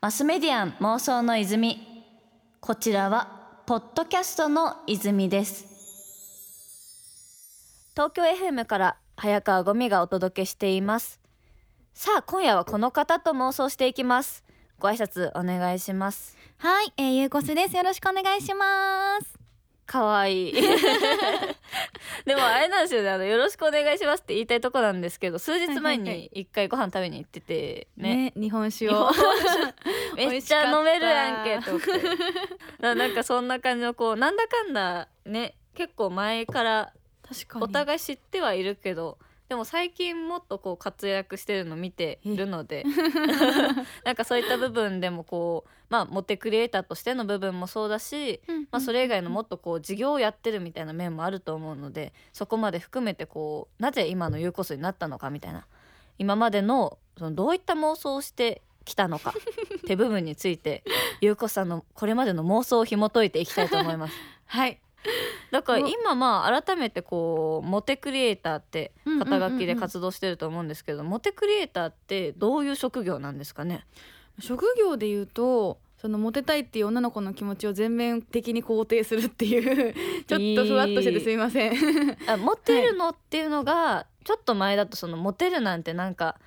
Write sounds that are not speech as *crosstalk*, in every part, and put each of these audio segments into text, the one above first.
マスメディアン妄想の泉。こちらはポッドキャストの泉です。東京 FM から早川ゴミがお届けしています。さあ今夜はこの方と妄想していきます。ご挨拶お願いします。はい、えー、ゆうこすです。よろしくお願いします。かわい。い *laughs* でもあれなんですよね。あのよろしくお願いしますって言いたいとこなんですけど数日前に一回ご飯食べに行っててねね、日本酒を。*laughs* めっちゃ飲めるやんけと思って。ななんかそんな感じのこうなんだかんだね結構前から確かに。お互い知ってはいるけどでも最近もっとこう活躍してるの見ているので *laughs* *laughs* なんかそういった部分でもこうまあモテクリエイターとしての部分もそうだし、うん、まあ、それ以外のもっとこう事業をやってるみたいな面もあると思うのでそこまで含めてこうなぜ今の有効数になったのかみたいな今までのそのどういった妄想をしてきたのかって部分について有効さんのこれまでの妄想を紐解いていきたいと思います。*laughs* はい。だから今まあ改めてこうモテクリエイターって肩書きで活動してると思うんですけど、モテクリエイターってどういう職業なんですかね？職業で言うと。そのモテたいっていう女の子の気持ちを全面的に肯定するっていう *laughs* ちょっとふわっとしててすみません。あモテるのっていうのがちょっと前だとそのモテるなんてなんか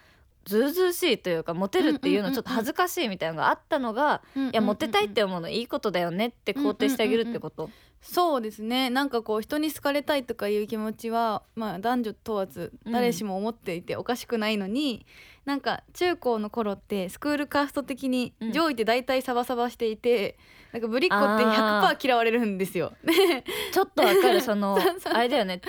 ずうずうしいというかモテるっていうのちょっと恥ずかしいみたいなのがあったのが、いやモテたいって思うのいいことだよねって肯定してあげるってこと、そうですね。なんかこう人に好かれたいとかいう気持ちは、まあ、男女問わずうん誰しも思っていておかしくないのに、なんか中高の頃ってスクールカースト的にうん。上位って大体サバサバしていて、なんかぶりっ子ってあー。100%嫌われるんですよ。*laughs* ちょっとわかる。その *laughs* あれだよね。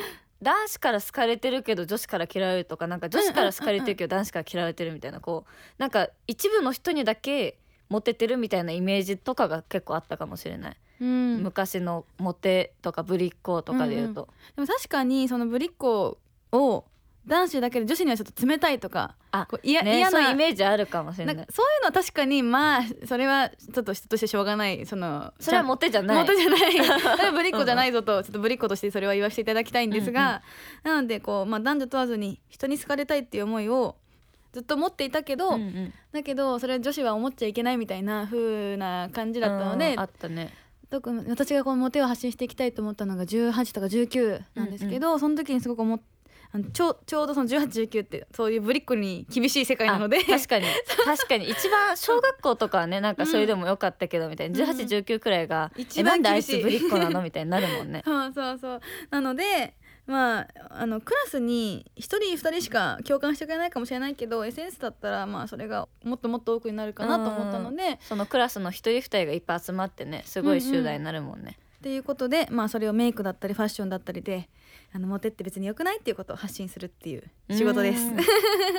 男子から好かれてるけど女子から嫌われるとかなんか女子から好かれてるけど *laughs* 男子から嫌われてるみたいなこうなんか一部の人にだけモテてるみたいなイメージとかが結構あったかもしれない、うん、で昔のモテとかぶりっ子とかで言うと、も確かにそのぶりっ子を男子だけで女子にはちょっと冷たいとかあこう嫌なそういうイメージあるかもしれなないそういうのは確かにまあそれはちょっと人としてしょうがないそのそれはモテじゃない。元じゃない。だからぶりっ子じゃないぞとちょっとぶりっ子としてそれは言わせていただきたいんですが、なのでこう、まあ、男女問わずに人に好かれたいっていう思いをずっと持っていたけど、うんうん。だけどそれ女子は思っちゃいけないみたいな風な感じだったのでうんあったね特に私がこのモテを発信していきたいと思ったのが18とか19なんですけど、その時にすごく思っあのちょうちょうどその1819ってそういうぶりっ子に厳しい世界なので。あ確かに。*laughs* 確かに。一番小学校とかはねなんかそれでもよかったけどみたいな、*laughs* うん1819くらいが「一えなんであいぶりっ子なの?」みたいになるもんね。*laughs* そうそうそう。なのでまああのクラスに1人2人しか共感してくれないかもしれないけど SNS だったらまあそれがもっともっと多くになるかなと思ったので、そのクラスの一人二人がいっぱい集まってねすごい集団になるもんね、っていうことでまあそれをメイクだったりファッションだったりであのモテって別に良くないっていうことを発信するっていう仕事です。うん。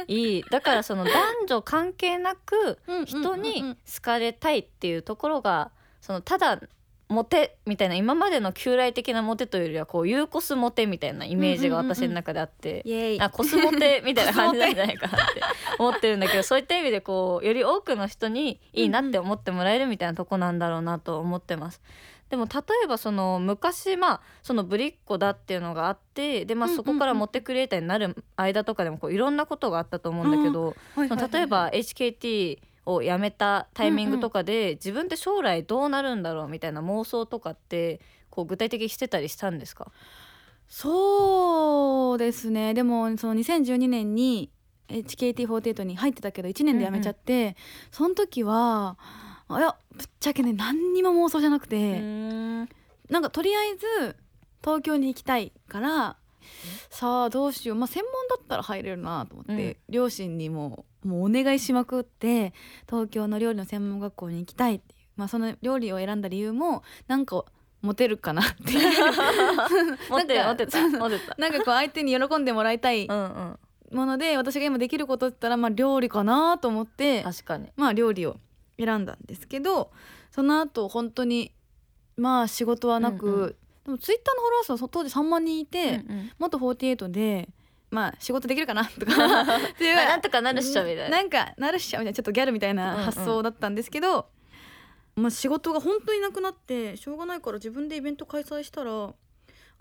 いい。だからその男女関係なく人に好かれたいっていうところがそのただモテみたいな今までの旧来的なモテというよりはこうユーコスモテみたいなイメージが私の中であって、イエーイあコスモテみたいな感じなんじゃないかなって思ってるんだけどそういった意味でこうより多くの人にいいなって思ってもらえるみたいなとこなんだろうなと思ってます。でも例えばその昔まあそのぶりっ子だっていうのがあってでまあうんうんうんそこからモテクリエイターになる間とかでもこういろんなことがあったと思うんだけど、例えば HKT を辞めたタイミングとかで、自分って将来どうなるんだろうみたいな妄想とかってこう具体的にしてたりしたんですか？そうですね。でもその2012年に HKT48 に入ってたけど1年で辞めちゃって、その時はあいやぶっちゃけね何にも妄想じゃなくて、うんなんかとりあえず東京に行きたいからさあどうしよう。まあ専門だったら入れるなと思って、両親にももうお願いしまくって東京の料理の専門学校に行きたいっていう、まあ、その料理を選んだ理由もなんかモテるかなっていう。*laughs* なんかこう相手に喜んでもらいたいうんうん。もので私が今できることって言ったらまあ料理かなと思って確かに。まあ料理を選んだんですけどその後本当にまあ仕事はなく、うんうでもツイッターのフォロワー数はそ当時3万人いて、うんうん。元48でまあ仕事できるかな？*laughs* とか。*laughs* っていう。まあなんとかなるっしょみたいな。なんかなるっしょみたいなちょっとギャルみたいな発想だったんですけど、まあ、仕事が本当になくなってしょうがないから自分でイベント開催したら1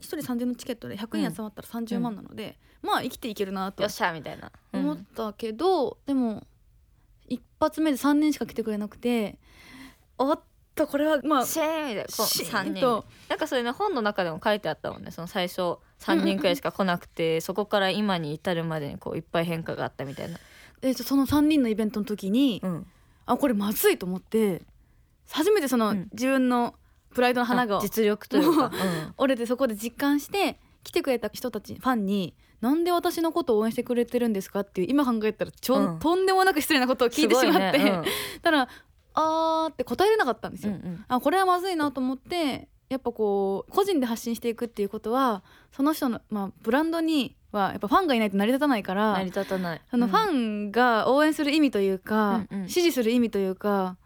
人3000のチケットで100人集まったら30万なので、まあ生きていけるなと。よっしゃみたいな、うん思ったけど、でも一発目で3人しか来てくれなくておっとこれはまあシェーンみたいなこうシー3人。なんかそれね本の中でも書いてあったもんねその最初3人くらいしか来なくて、そこから今に至るまでにこういっぱい変化があったみたいな、えーとその3人のイベントの時に、うん、あこれまずいと思って初めてその、うん。自分のプライドの花があ実力というか、折れてそこで実感して来てくれた人たちファンになんで私のことを応援してくれてるんですかっていう今考えたらちょ、うん。とんでもなく失礼なことをうん、聞いてしまって、すごいね。*laughs* ただあーって答えれなかったんですよ。うんうん。あこれはまずいなと思ってやっぱこう個人で発信していくっていうことはその人の、まあ、ブランドにはやっぱファンがいないと成り立たないから成り立たない。そのファンが応援する意味というか、うんうん。支持する意味というか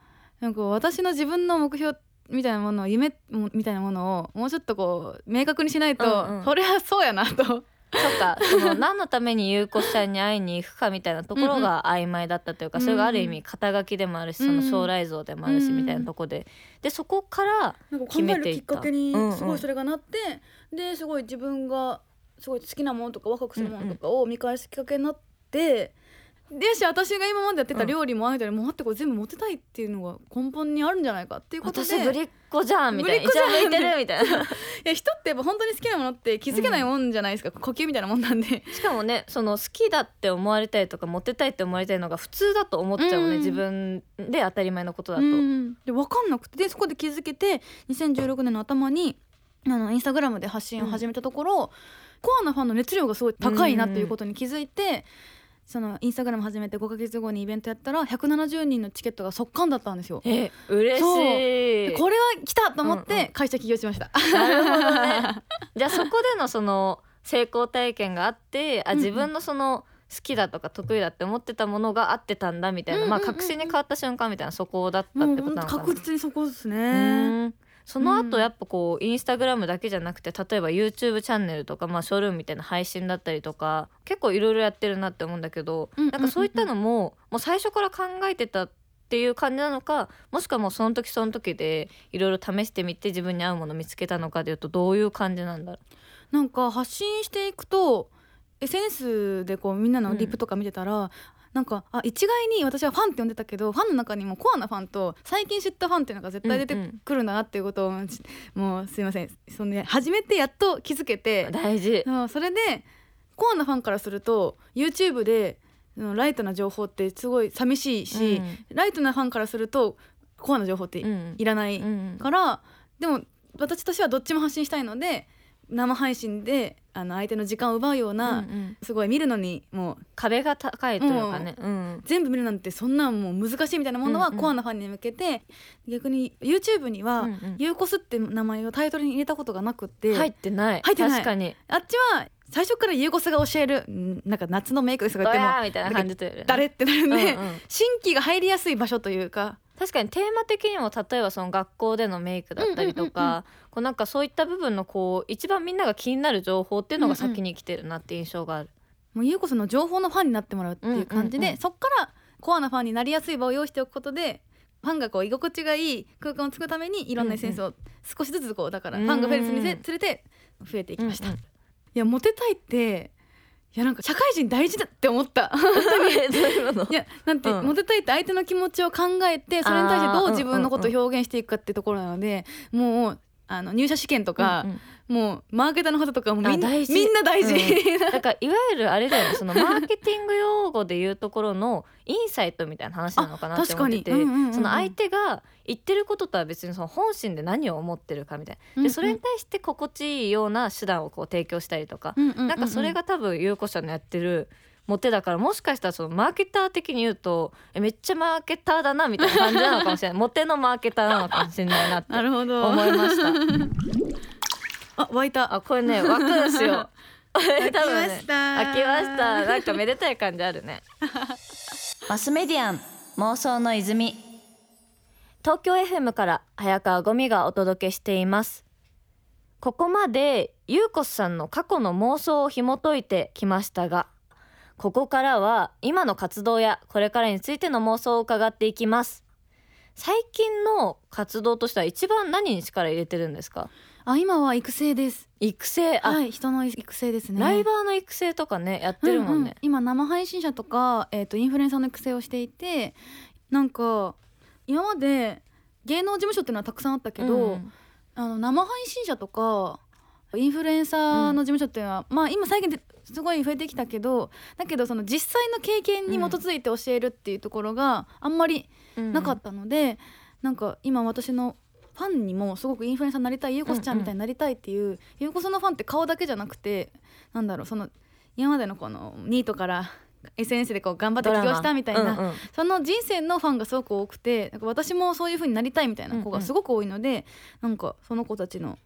なんか私の自分の目標みたいなものを夢もみたいなものをもうちょっとこう明確にしないと、うんうん。それはそうやなと。そうかその何のために優子ちゃんに会いに行くかみたいなところが曖昧だったというか、うんうん。それがある意味肩書きでもあるしその将来像でもあるしみたいなとこで。でそこから決めえるていった。きっかけにうんうんすごいそれがなって、ですごい自分がすごい好きなものとかワクワクするものとかを見返すきっかけになって。でし私が今までやってた料理もあげたりもうあってこれ全部モテたいっていうのが根本にあるんじゃないかっていうことで私ぶりっ子じゃんみたいな。ぶりっ子じゃん。一番向いてるみたいな。*laughs* いや人ってやっぱ本当に好きなものって気づけないもんじゃないですか、呼吸みたいなもんなんで。しかもねその好きだって思われたいとかモテたいって思われたいのが普通だと思っちゃうのね、うん。自分で当たり前のことだと、うん。で分かんなくてでそこで気づけて2016年の頭にあのインスタグラムで発信を始めたところ、コアなファンの熱量がすごい高いなっていうことに気づいて、そのインスタグラム始めて5ヶ月後にイベントやったら170人のチケットが速乾だったんですよ。え嬉しい。でこれは来たと思って会社起業しました。なるほどね。*laughs* じゃあそこでのその成功体験があってあ自分のその好きだとか得意だって思ってたものが合ってたんだみたいな、まあ確信に変わった瞬間みたいなそこだったってことなのかな。確実にそこですうね。その後うん。やっぱこうインスタグラムだけじゃなくて例えば YouTube チャンネルとか、まあ、ショールームみたいな配信だったりとか結構いろいろやってるなって思うんだけど、うんうんうんうん。なんかそういったのももう最初から考えてたっていう感じなのかもしくはもうその時その時でいろいろ試してみて自分に合うものを見つけたのかでいうとどういう感じなんだろなんか発信していくと SNS でこうみんなのリップとか見てたら、なんかあ一概に私はファンって呼んでたけどファンの中にもコアなファンと最近知ったファンっていうのが絶対出てうん。うんくるんだなっていうことを、もうすいません。その、ね、初めてやっと気づけてう大事。うんそれでコアなファンからすると YouTube でうんライトな情報ってすごい寂しいし、ライトなファンからするとコアな情報ってうんうん。いらないうんうん。からでも私としてはどっちも発信したいので生配信であの相手の時間を奪うような、うんうん。すごい見るのにもう壁が高いというかね、うん全部見るなんてそんなんもう難しいみたいなものはうんうん。コアなファンに向けて、逆に YouTube にはうんうん「ユーコス」って名前をタイトルに入れたことがなくって、入ってない。入ってない。確かに。あっちは最初からユーコスが教えるんなんか夏のメイクですとドか言ってもヤーみたいな感じというよりね誰ってなるんで、うんうん。新規が入りやすい場所というか確かにテーマ的にも例えばその学校でのメイクだったりとか、うんうんうんこうなんかそういった部分のこう一番みんなが気になる情報っていうのが先に来てるなって印象がある。もうユーコスの情報のファンになってもらうっていう感じで、うんうんうん。そっからコアなファンになりやすい場を用意しておくことでファンがこう居心地がいい空間を作るためにいろんなエッセンスを少しずつこうだからうんファンがフェルスに連れて増えていきました。うんうん。いやモテたいっていやなんか社会人大事だって思った。*laughs* いやなんて、うん。モテたいって相手の気持ちを考えてそれに対してどう自分のことを表現していくかってところなので、もうあの入社試験とか、うんうんもうマーケターの方とかもみんなあ大事。みんな大事、*laughs* だからいわゆるあれだよねそのマーケティング用語でいうところのインサイトみたいな話なのかなって思ってて、うんうんうんうん。その相手が言ってることとは別にその本心で何を思ってるかみたいな。でそれに対して心地いいような手段をこう提供したりとか、うんうんうんうん。なんかそれが多分優子さんのやってるモテだからもしかしたらそのマーケター的に言うとえめっちゃマーケターだなみたいな感じなのかもしれない。モテのマーケターなのかもしれないなって *laughs* なるほど。思いましたあ湧いた。あこれね湧くんですよ。*laughs* 多分開きまねした。開きました。なんかめでたい感じあるね。*laughs* マスメディアン妄想の泉。東京 FM から早川ゴミがお届けしています。ここまでゆうこさんの過去の妄想を紐解いてきましたがここからは今の活動やこれからについての妄想を伺っていきます。最近の活動としては一番何に力入れてるんですか？あ今は育成です。育成？あ、はい人の育成ですね。ライバーの育成とかねやってるもんうんうん。ね、今生配信者とか、えー、とインフルエンサーの育成をしていてなんか今まで芸能事務所っていうのはたくさんあったけど、うん。あの生配信者とかインフルエンサーの事務所っていうのは、まあ今最近ですごい増えてきたけどだけどその実際の経験に基づいて教えるっていうところがあんまりなかったので、なんか今私のファンにもすごくインフルエンサーになりたいゆうこすちゃんみたいになりたいっていう、ゆうこそのファンって顔だけじゃなくてなんだろうその今までのこのニートから *laughs* SNS でこう頑張って起業したみたいな、うんうん。その人生のファンがすごく多くてなんか私もそういう風になりたいみたいな子がすごく多いので、なんかその子たちの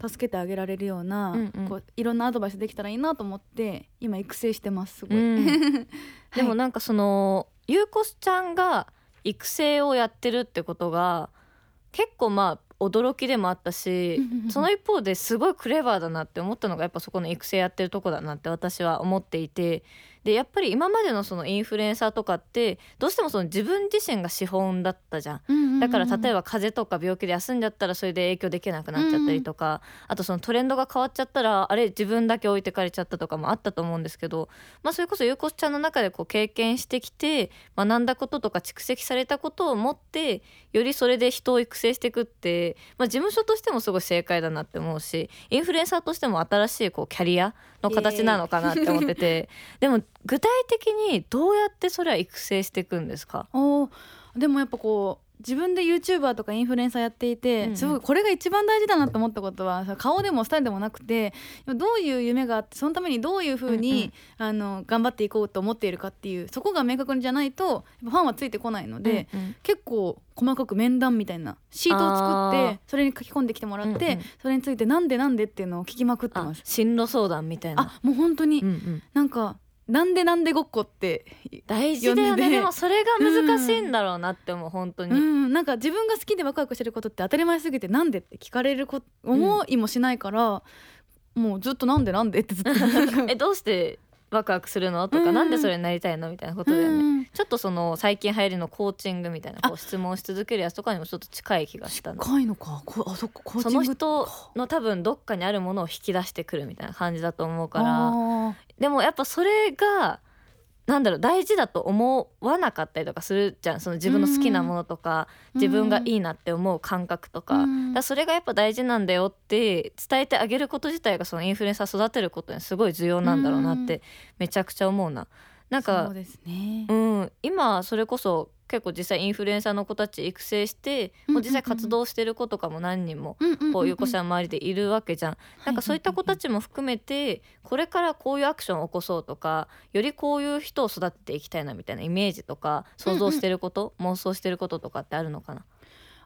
助けてあげられるような、うんうん。こういろんなアドバイスできたらいいなと思って今育成してますすごい。うん *laughs* でもはいなんかそのゆうこすちゃんが育成をやってるってことが結構まあ驚きでもあったしその一方ですごいクレバーだなって思ったのがやっぱそこの育成やってるとこだなって私は思っていてでやっぱり今までのそのインフルエンサーとかってどうしてもその自分自身が資本だったじゃん。だから例えばば風邪とか病気で休んじゃったらそれで影響できなくなっちゃったりとか、あとそのトレンドが変わっちゃったらあれ自分だけ置いてかれちゃったとかもあったと思うんですけど、まあ、それこそゆうこすちゃんの中でこう経験してきて学んだこととか蓄積されたことを持ってよりそれで人を育成していくって、まあ、事務所としてもすごい正解だなって思うしインフルエンサーとしても新しいこうキャリアの形なのかなって思ってて *laughs* でも具体的にどうやってそれは育成していくんですか？おーでもやっぱこう自分で YouTuber とかインフルエンサーやっていて、うんうん。すごいこれが一番大事だなと思ったことはさ顔でもスタイルでもなくてどういう夢があってそのためにどういうふうに、あの頑張っていこうと思っているかっていうそこが明確じゃないとファンはついてこないので、うんうん。結構細かく面談みたいなシートを作ってそれに書き込んできてもらって、うんうんそれについてなんでなんでっていうのを聞きまくってあます。進路相談みたいな。あもう本当に、うんうん。なんかなんでなんでごっこって大事だよね。でもそれが難しいんだろうなって思う本当に、うん、なんか自分が好きでワクワクしてることって当たり前すぎてなんでって聞かれるこ思いもしないから、もうずっとなんでなんでってずっと *laughs* えどうしてワクワクするの？とか、うんなんでそれになりたいの？みたいなことだよね、うんちょっとその最近流行りのコーチングみたいなこう質問し続けるやつとかにもちょっと近い気がしたの。深いのか。こあそっかコーそチングの人の多分どっかにあるものを引き出してくるみたいな感じだと思うから。あでもやっぱそれがなんだろう大事だと思わなかったりとかするじゃんその自分の好きなものとか、ー自分がいいなって思う感覚とか,、うん。だそれがやっぱ大事なんだよって伝えてあげること自体がそのインフルエンサー育てることにすごい重要なんだろうなってめちゃくちゃ思うな。なんかそうですね。うん、今それこそ結構実際インフルエンサーの子たち育成して、もう実際活動してる子とかも何人もこういう子ちゃん周りでいるわけじゃん。なんかそういった子たちも含めてこれからこういうアクションを起こそうとかよりこういう人を育てていきたいなみたいなイメージとか想像してること、妄想してることとかってあるのかな？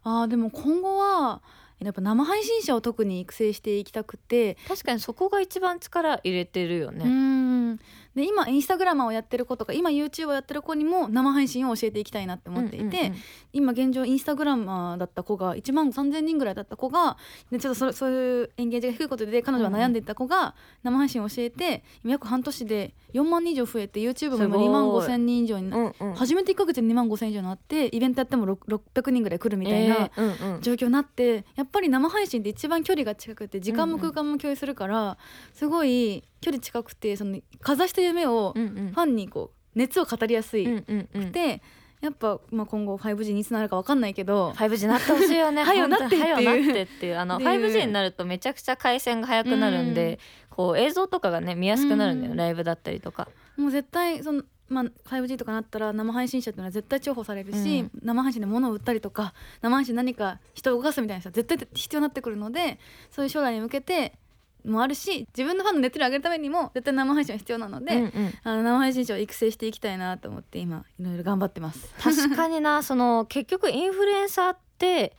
あーでも今後はやっぱ生配信者を特に育成していきたくて、確かにそこが一番力入れてるようね。んで今インスタグラマーをやってる子とか今 YouTube をやってる子にも生配信を教えていきたいなって思っていて、うんうんうん今現状インスタグラマーだった子が1万3,000人ぐらいだった子がでちょっとそそういうエンゲージが低いことで彼女は悩んでいた子が生配信を教えて今約半年で4万人以上増えて YouTube も今すごい。2万5,000人以上になうんうん。初めて1ヶ月で2万5,000以上になってイベントやっても6 600人ぐらい来るみたいな。えーうんうん。状況になってやっぱり生配信って一番距離が近くて時間も空間も共有するから、すごい距離近くてそのかざした夢をうんうん。ファンにこう熱を語りやすいうんうんうん。くて、やっぱ、まあ、今後 5G にいつなるか分かんないけど 5G なってほしいよね。*laughs* はよなってはよなってっていうあのっていう 5G になるとめちゃくちゃ回線が速くなるんで、こう映像とかがね見やすくなるんだよ、うん。ライブだったりとか。もう絶対その、まあ、5G とかなったら生配信者っていうのは絶対重宝されるし、うん。生配信で物を売ったりとか生配信で何か人を動かすみたいな人は絶対必要になってくるのでそういう将来に向けてもあるし自分のファンの熱量を上げるためにも絶対生配信は必要なので、うんうんあの生配信者を育成していきたいなと思って今いろいろ頑張ってます。確かになその結局インフルエンサーって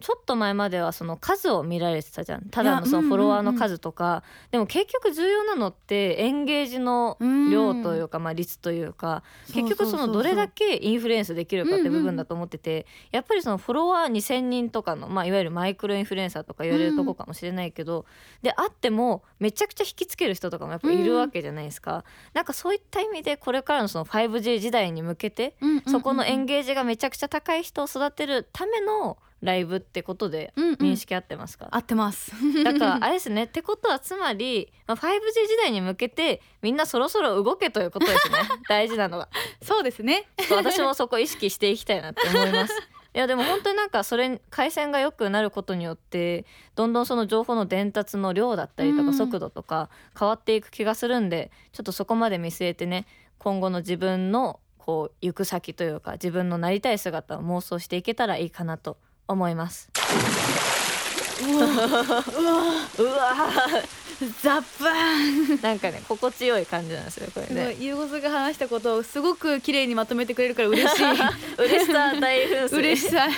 ちょっと前まではその数を見られてたじゃん。ただのそのフォロワーの数とか、でも結局重要なのってエンゲージの量というか、まあ、率というか結局そのどれだけインフルエンスできるかって部分だと思ってて、やっぱりそのフォロワー2,000人とかの、まあ、いわゆるマイクロインフルエンサーとか言われるとこかもしれないけど、であってもめちゃくちゃ引きつける人とかもやっぱいるわけじゃないですか。なんかそういった意味でこれからのその 5G 時代に向けてそこのエンゲージがめちゃくちゃ高い人を育てるためのライブってことでうんうん。認識合ってますか、合ってます。だからあれですね。ってことはつまり、まあ、5G 時代に向けてみんなそろそろ動けということですね。*laughs* 大事なのは。そうですね。私もそこ意識していきたいなって思います。*laughs* いやでも本当になんかそれ回線が良くなることによってどんどんその情報の伝達の量だったりとうん。か速度とか変わっていく気がするんでちょっとそこまで見据えてね今後の自分のこう行く先というか自分のなりたい姿を妄想していけたらいいかなと思います。うわ。うわ。うわ。ザッバーン。なんかね心地よい感じなんですよこれね。いゆうごすが話したことをすごく綺麗にまとめてくれるから嬉しい。*laughs* 嬉しさ大噴水。嬉しさ。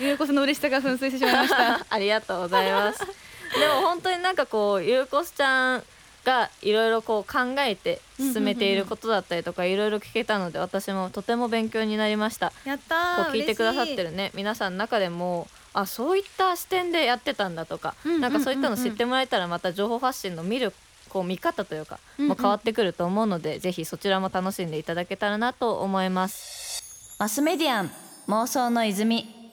ゆうこさんの嬉しさが噴水してしまいました。*laughs* ありがとうございます。でも本当になんかこうゆうこすちゃんがいろいろこう考えて進めていることだったりとかいろいろ聞けたので私もとても勉強になりました。やったーこう聞いてくださってるね皆さんの中でもあそういった視点でやってたんだとか、うんうんうんうんなんかそういったの知ってもらえたらまた情報発信の見るこう見方というか、うんうんもう変わってくると思うのでぜひそちらも楽しんでいただけたらなと思います。マスメディアン妄想の泉